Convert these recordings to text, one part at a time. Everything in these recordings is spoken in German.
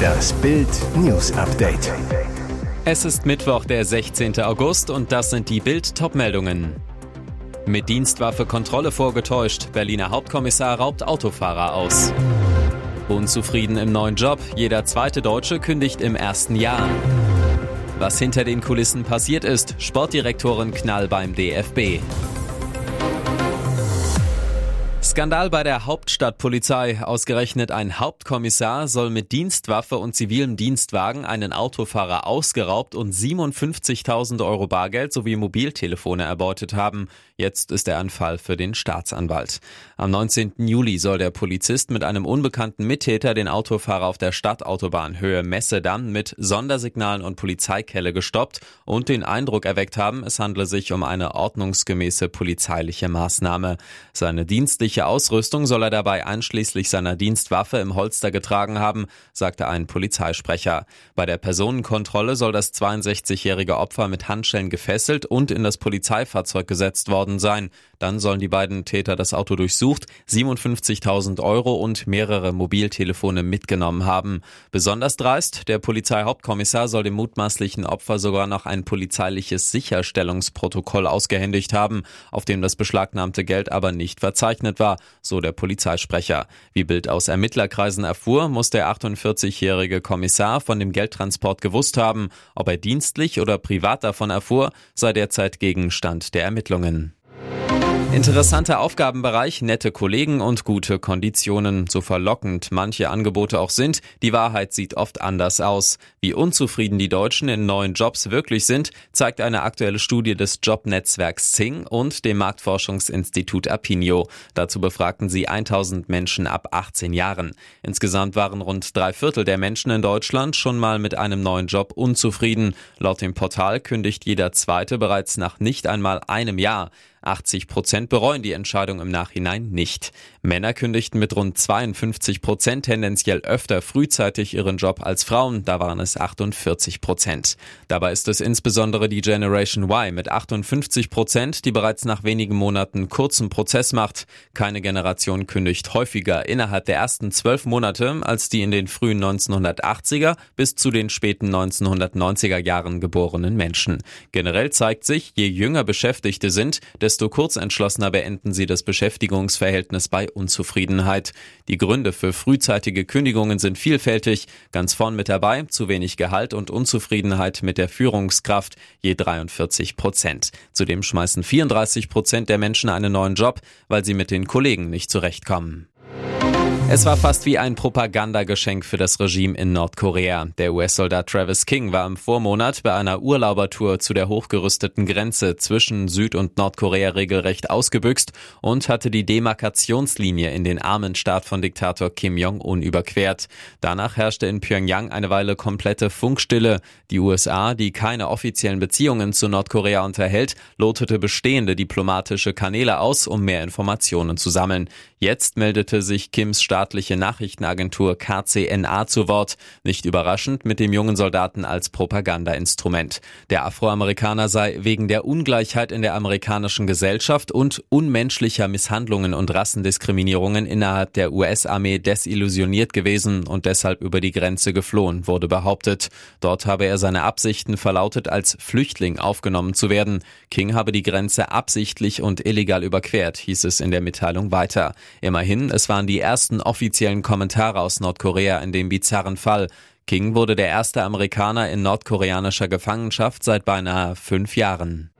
Das Bild News Update. Es ist Mittwoch, der 16. August und das sind die Bild Topmeldungen. Mit Dienstwaffe Kontrolle vorgetäuscht. Berliner Hauptkommissar raubt Autofahrer aus. Unzufrieden im neuen Job. Jeder zweite Deutsche kündigt im ersten Jahr. Was hinter den Kulissen passiert ist. Sportdirektorin Knall beim DFB. Skandal bei der Hauptstadtpolizei. Ausgerechnet ein Hauptkommissar soll mit Dienstwaffe und zivilem Dienstwagen einen Autofahrer ausgeraubt und 57.000 Euro Bargeld sowie Mobiltelefone erbeutet haben. Jetzt ist der Anfall für den Staatsanwalt. Am 19. Juli soll der Polizist mit einem unbekannten Mittäter den Autofahrer auf der Stadtautobahn Höhe Messedamm mit Sondersignalen und Polizeikelle gestoppt und den Eindruck erweckt haben, es handle sich um eine ordnungsgemäße polizeiliche Maßnahme. Seine dienstliche Ausrüstung soll er dabei einschließlich seiner Dienstwaffe im Holster getragen haben, sagte ein Polizeisprecher. Bei der Personenkontrolle soll das 62-jährige Opfer mit Handschellen gefesselt und in das Polizeifahrzeug gesetzt worden sein. Dann sollen die beiden Täter das Auto durchsucht, 57.000 Euro und mehrere Mobiltelefone mitgenommen haben. Besonders dreist, der Polizeihauptkommissar soll dem mutmaßlichen Opfer sogar noch ein polizeiliches Sicherstellungsprotokoll ausgehändigt haben, auf dem das beschlagnahmte Geld aber nicht verzeichnet war war, so der Polizeisprecher. Wie Bild aus Ermittlerkreisen erfuhr, muss der 48-jährige Kommissar von dem Geldtransport gewusst haben. Ob er dienstlich oder privat davon erfuhr, sei derzeit Gegenstand der Ermittlungen. Interessanter Aufgabenbereich, nette Kollegen und gute Konditionen. So verlockend manche Angebote auch sind, die Wahrheit sieht oft anders aus. Wie unzufrieden die Deutschen in neuen Jobs wirklich sind, zeigt eine aktuelle Studie des Jobnetzwerks Zing und dem Marktforschungsinstitut Apinio. Dazu befragten sie 1000 Menschen ab 18 Jahren. Insgesamt waren rund drei Viertel der Menschen in Deutschland schon mal mit einem neuen Job unzufrieden. Laut dem Portal kündigt jeder Zweite bereits nach nicht einmal einem Jahr. 80 Prozent bereuen die Entscheidung im Nachhinein nicht. Männer kündigten mit rund 52 Prozent tendenziell öfter frühzeitig ihren Job als Frauen, da waren es 48 Prozent. Dabei ist es insbesondere die Generation Y mit 58 Prozent, die bereits nach wenigen Monaten kurzen Prozess macht. Keine Generation kündigt häufiger innerhalb der ersten zwölf Monate als die in den frühen 1980er bis zu den späten 1990er Jahren geborenen Menschen. Generell zeigt sich, je jünger Beschäftigte sind, desto kurzentschlossener beenden sie das Beschäftigungsverhältnis bei Unzufriedenheit. Die Gründe für frühzeitige Kündigungen sind vielfältig. Ganz vorn mit dabei zu wenig Gehalt und Unzufriedenheit mit der Führungskraft, je 43 Prozent. Zudem schmeißen 34 Prozent der Menschen einen neuen Job, weil sie mit den Kollegen nicht zurechtkommen. Es war fast wie ein Propagandageschenk für das Regime in Nordkorea. Der US-Soldat Travis King war im Vormonat bei einer Urlaubertour zu der hochgerüsteten Grenze zwischen Süd- und Nordkorea regelrecht ausgebüxt und hatte die Demarkationslinie in den armen Staat von Diktator Kim Jong-un überquert. Danach herrschte in Pyongyang eine Weile komplette Funkstille. Die USA, die keine offiziellen Beziehungen zu Nordkorea unterhält, lotete bestehende diplomatische Kanäle aus, um mehr Informationen zu sammeln. Jetzt meldete sich Kims Staat staatliche Nachrichtenagentur KCNA zu Wort, nicht überraschend mit dem jungen Soldaten als Propagandainstrument. Der Afroamerikaner sei wegen der Ungleichheit in der amerikanischen Gesellschaft und unmenschlicher Misshandlungen und Rassendiskriminierungen innerhalb der US-Armee desillusioniert gewesen und deshalb über die Grenze geflohen, wurde behauptet. Dort habe er seine Absichten verlautet, als Flüchtling aufgenommen zu werden. King habe die Grenze absichtlich und illegal überquert, hieß es in der Mitteilung weiter. Immerhin, es waren die ersten offiziellen Kommentare aus Nordkorea in dem bizarren Fall. King wurde der erste Amerikaner in nordkoreanischer Gefangenschaft seit beinahe fünf Jahren.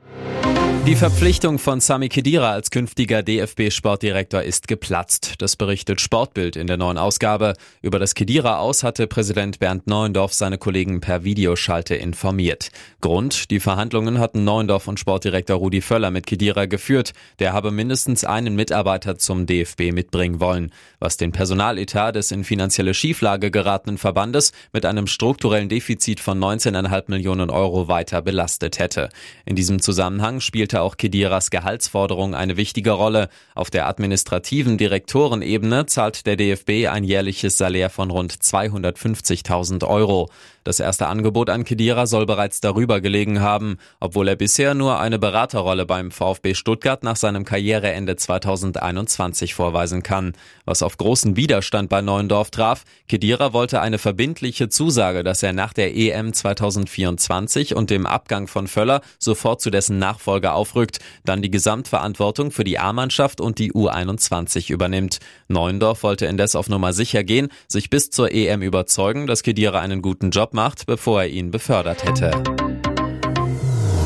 Die Verpflichtung von Sami Khedira als künftiger DFB-Sportdirektor ist geplatzt. Das berichtet Sportbild in der neuen Ausgabe. Über das Khedira aus hatte Präsident Bernd Neuendorf seine Kollegen per Videoschalte informiert. Grund, die Verhandlungen hatten Neuendorf und Sportdirektor Rudi Völler mit Khedira geführt. Der habe mindestens einen Mitarbeiter zum DFB mitbringen wollen, was den Personaletat des in finanzielle Schieflage geratenen Verbandes mit einem strukturellen Defizit von 19,5 Millionen Euro weiter belastet hätte. In diesem Zusammenhang spielt spielte auch Kediras Gehaltsforderung eine wichtige Rolle. Auf der administrativen Direktorenebene zahlt der DFB ein jährliches Salär von rund 250.000 Euro. Das erste Angebot an Kedira soll bereits darüber gelegen haben, obwohl er bisher nur eine Beraterrolle beim VfB Stuttgart nach seinem Karriereende 2021 vorweisen kann. Was auf großen Widerstand bei Neuendorf traf, Kedira wollte eine verbindliche Zusage, dass er nach der EM 2024 und dem Abgang von Völler sofort zu dessen Nachfolger aufrückt, dann die Gesamtverantwortung für die A-Mannschaft und die U21 übernimmt. Neuendorf wollte indes auf Nummer sicher gehen, sich bis zur EM überzeugen, dass Kedira einen guten Job macht, bevor er ihn befördert hätte.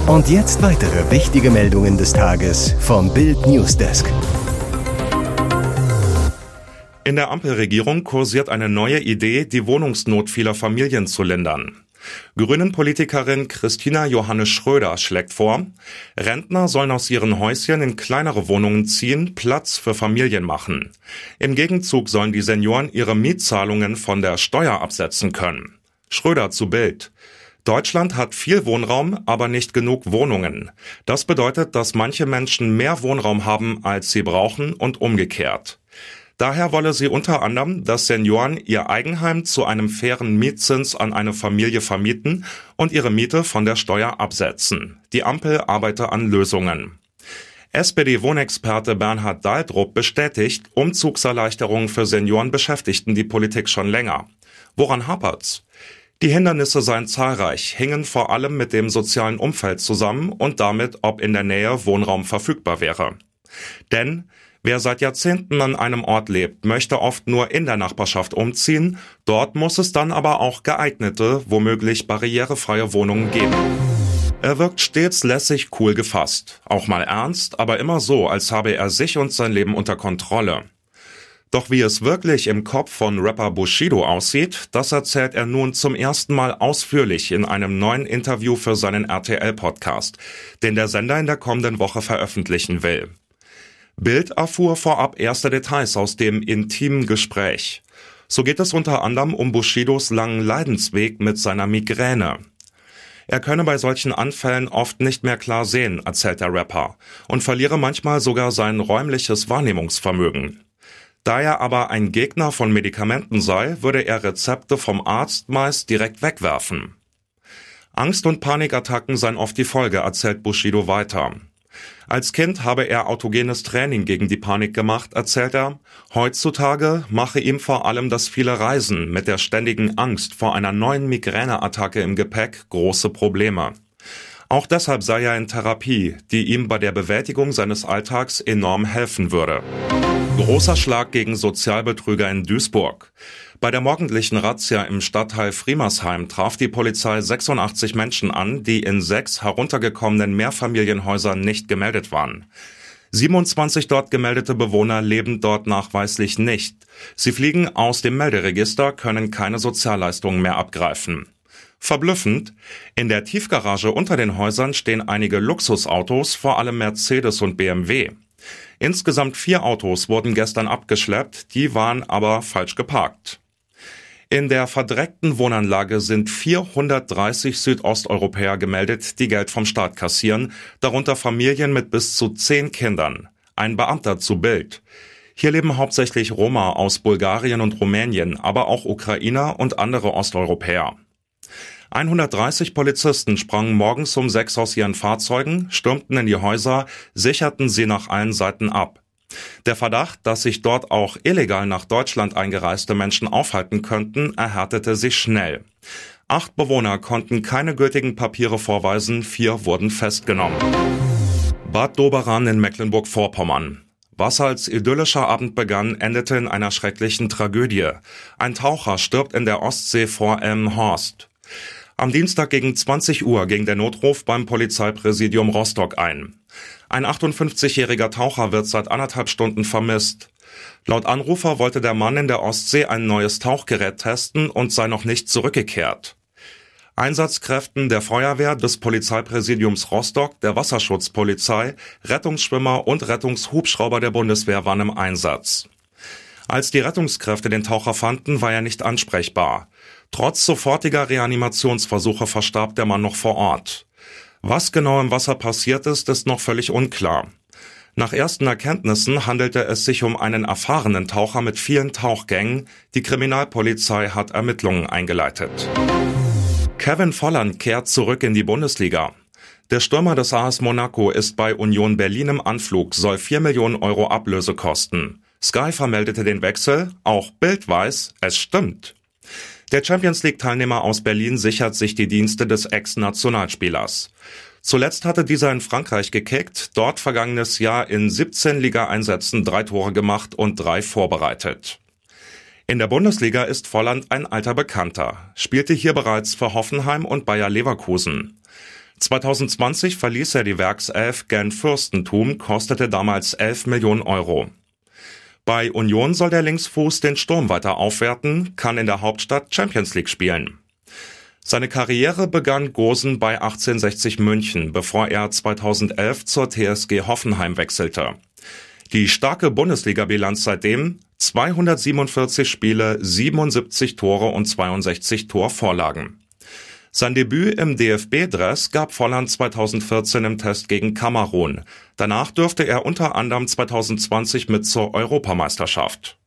Und jetzt weitere wichtige Meldungen des Tages vom Bild Newsdesk. In der Ampelregierung kursiert eine neue Idee, die Wohnungsnot vieler Familien zu lindern. Grünen-Politikerin Christina Johannes Schröder schlägt vor, Rentner sollen aus ihren Häuschen in kleinere Wohnungen ziehen, Platz für Familien machen. Im Gegenzug sollen die Senioren ihre Mietzahlungen von der Steuer absetzen können. Schröder zu Bild. Deutschland hat viel Wohnraum, aber nicht genug Wohnungen. Das bedeutet, dass manche Menschen mehr Wohnraum haben, als sie brauchen und umgekehrt. Daher wolle sie unter anderem, dass Senioren ihr Eigenheim zu einem fairen Mietzins an eine Familie vermieten und ihre Miete von der Steuer absetzen. Die Ampel arbeite an Lösungen. SPD-Wohnexperte Bernhard Daldrup bestätigt, Umzugserleichterungen für Senioren beschäftigten die Politik schon länger. Woran hapert's? Die Hindernisse seien zahlreich, hingen vor allem mit dem sozialen Umfeld zusammen und damit, ob in der Nähe Wohnraum verfügbar wäre. Denn wer seit Jahrzehnten an einem Ort lebt, möchte oft nur in der Nachbarschaft umziehen, dort muss es dann aber auch geeignete, womöglich barrierefreie Wohnungen geben. Er wirkt stets lässig cool gefasst, auch mal ernst, aber immer so, als habe er sich und sein Leben unter Kontrolle. Doch wie es wirklich im Kopf von Rapper Bushido aussieht, das erzählt er nun zum ersten Mal ausführlich in einem neuen Interview für seinen RTL-Podcast, den der Sender in der kommenden Woche veröffentlichen will. Bild erfuhr vorab erste Details aus dem intimen Gespräch. So geht es unter anderem um Bushidos langen Leidensweg mit seiner Migräne. Er könne bei solchen Anfällen oft nicht mehr klar sehen, erzählt der Rapper, und verliere manchmal sogar sein räumliches Wahrnehmungsvermögen. Da er aber ein Gegner von Medikamenten sei, würde er Rezepte vom Arzt meist direkt wegwerfen. Angst- und Panikattacken seien oft die Folge, erzählt Bushido weiter. Als Kind habe er autogenes Training gegen die Panik gemacht, erzählt er. Heutzutage mache ihm vor allem das viele Reisen mit der ständigen Angst vor einer neuen Migräneattacke im Gepäck große Probleme. Auch deshalb sei er in Therapie, die ihm bei der Bewältigung seines Alltags enorm helfen würde. Großer Schlag gegen Sozialbetrüger in Duisburg. Bei der morgendlichen Razzia im Stadtteil Friemersheim traf die Polizei 86 Menschen an, die in sechs heruntergekommenen Mehrfamilienhäusern nicht gemeldet waren. 27 dort gemeldete Bewohner leben dort nachweislich nicht. Sie fliegen aus dem Melderegister, können keine Sozialleistungen mehr abgreifen. Verblüffend, in der Tiefgarage unter den Häusern stehen einige Luxusautos, vor allem Mercedes und BMW. Insgesamt vier Autos wurden gestern abgeschleppt, die waren aber falsch geparkt. In der verdreckten Wohnanlage sind 430 Südosteuropäer gemeldet, die Geld vom Staat kassieren, darunter Familien mit bis zu zehn Kindern. Ein Beamter zu Bild. Hier leben hauptsächlich Roma aus Bulgarien und Rumänien, aber auch Ukrainer und andere Osteuropäer. 130 Polizisten sprangen morgens um sechs aus ihren Fahrzeugen, stürmten in die Häuser, sicherten sie nach allen Seiten ab. Der Verdacht, dass sich dort auch illegal nach Deutschland eingereiste Menschen aufhalten könnten, erhärtete sich schnell. Acht Bewohner konnten keine gültigen Papiere vorweisen, vier wurden festgenommen. Bad Doberan in Mecklenburg-Vorpommern. Was als idyllischer Abend begann, endete in einer schrecklichen Tragödie. Ein Taucher stirbt in der Ostsee vor Elmhorst. Am Dienstag gegen 20 Uhr ging der Notruf beim Polizeipräsidium Rostock ein. Ein 58-jähriger Taucher wird seit anderthalb Stunden vermisst. Laut Anrufer wollte der Mann in der Ostsee ein neues Tauchgerät testen und sei noch nicht zurückgekehrt. Einsatzkräften der Feuerwehr, des Polizeipräsidiums Rostock, der Wasserschutzpolizei, Rettungsschwimmer und Rettungshubschrauber der Bundeswehr waren im Einsatz. Als die Rettungskräfte den Taucher fanden, war er nicht ansprechbar. Trotz sofortiger Reanimationsversuche verstarb der Mann noch vor Ort. Was genau im Wasser passiert ist, ist noch völlig unklar. Nach ersten Erkenntnissen handelte es sich um einen erfahrenen Taucher mit vielen Tauchgängen. Die Kriminalpolizei hat Ermittlungen eingeleitet. Kevin Volland kehrt zurück in die Bundesliga. Der Stürmer des AS Monaco ist bei Union Berlin im Anflug, soll 4 Millionen Euro Ablöse kosten. Sky vermeldete den Wechsel, auch Bild weiß, es stimmt. Der Champions League-Teilnehmer aus Berlin sichert sich die Dienste des Ex-Nationalspielers. Zuletzt hatte dieser in Frankreich gekickt, dort vergangenes Jahr in 17 Ligaeinsätzen drei Tore gemacht und drei vorbereitet. In der Bundesliga ist Volland ein alter Bekannter, spielte hier bereits für Hoffenheim und Bayer Leverkusen. 2020 verließ er die Werkself Gen Fürstentum, kostete damals 11 Millionen Euro. Bei Union soll der Linksfuß den Sturm weiter aufwerten, kann in der Hauptstadt Champions League spielen. Seine Karriere begann Gosen bei 1860 München, bevor er 2011 zur TSG Hoffenheim wechselte. Die starke Bundesliga-Bilanz seitdem 247 Spiele, 77 Tore und 62 Torvorlagen. Sein Debüt im DFB-Dress gab Volland 2014 im Test gegen Kamerun. Danach dürfte er unter anderem 2020 mit zur Europameisterschaft.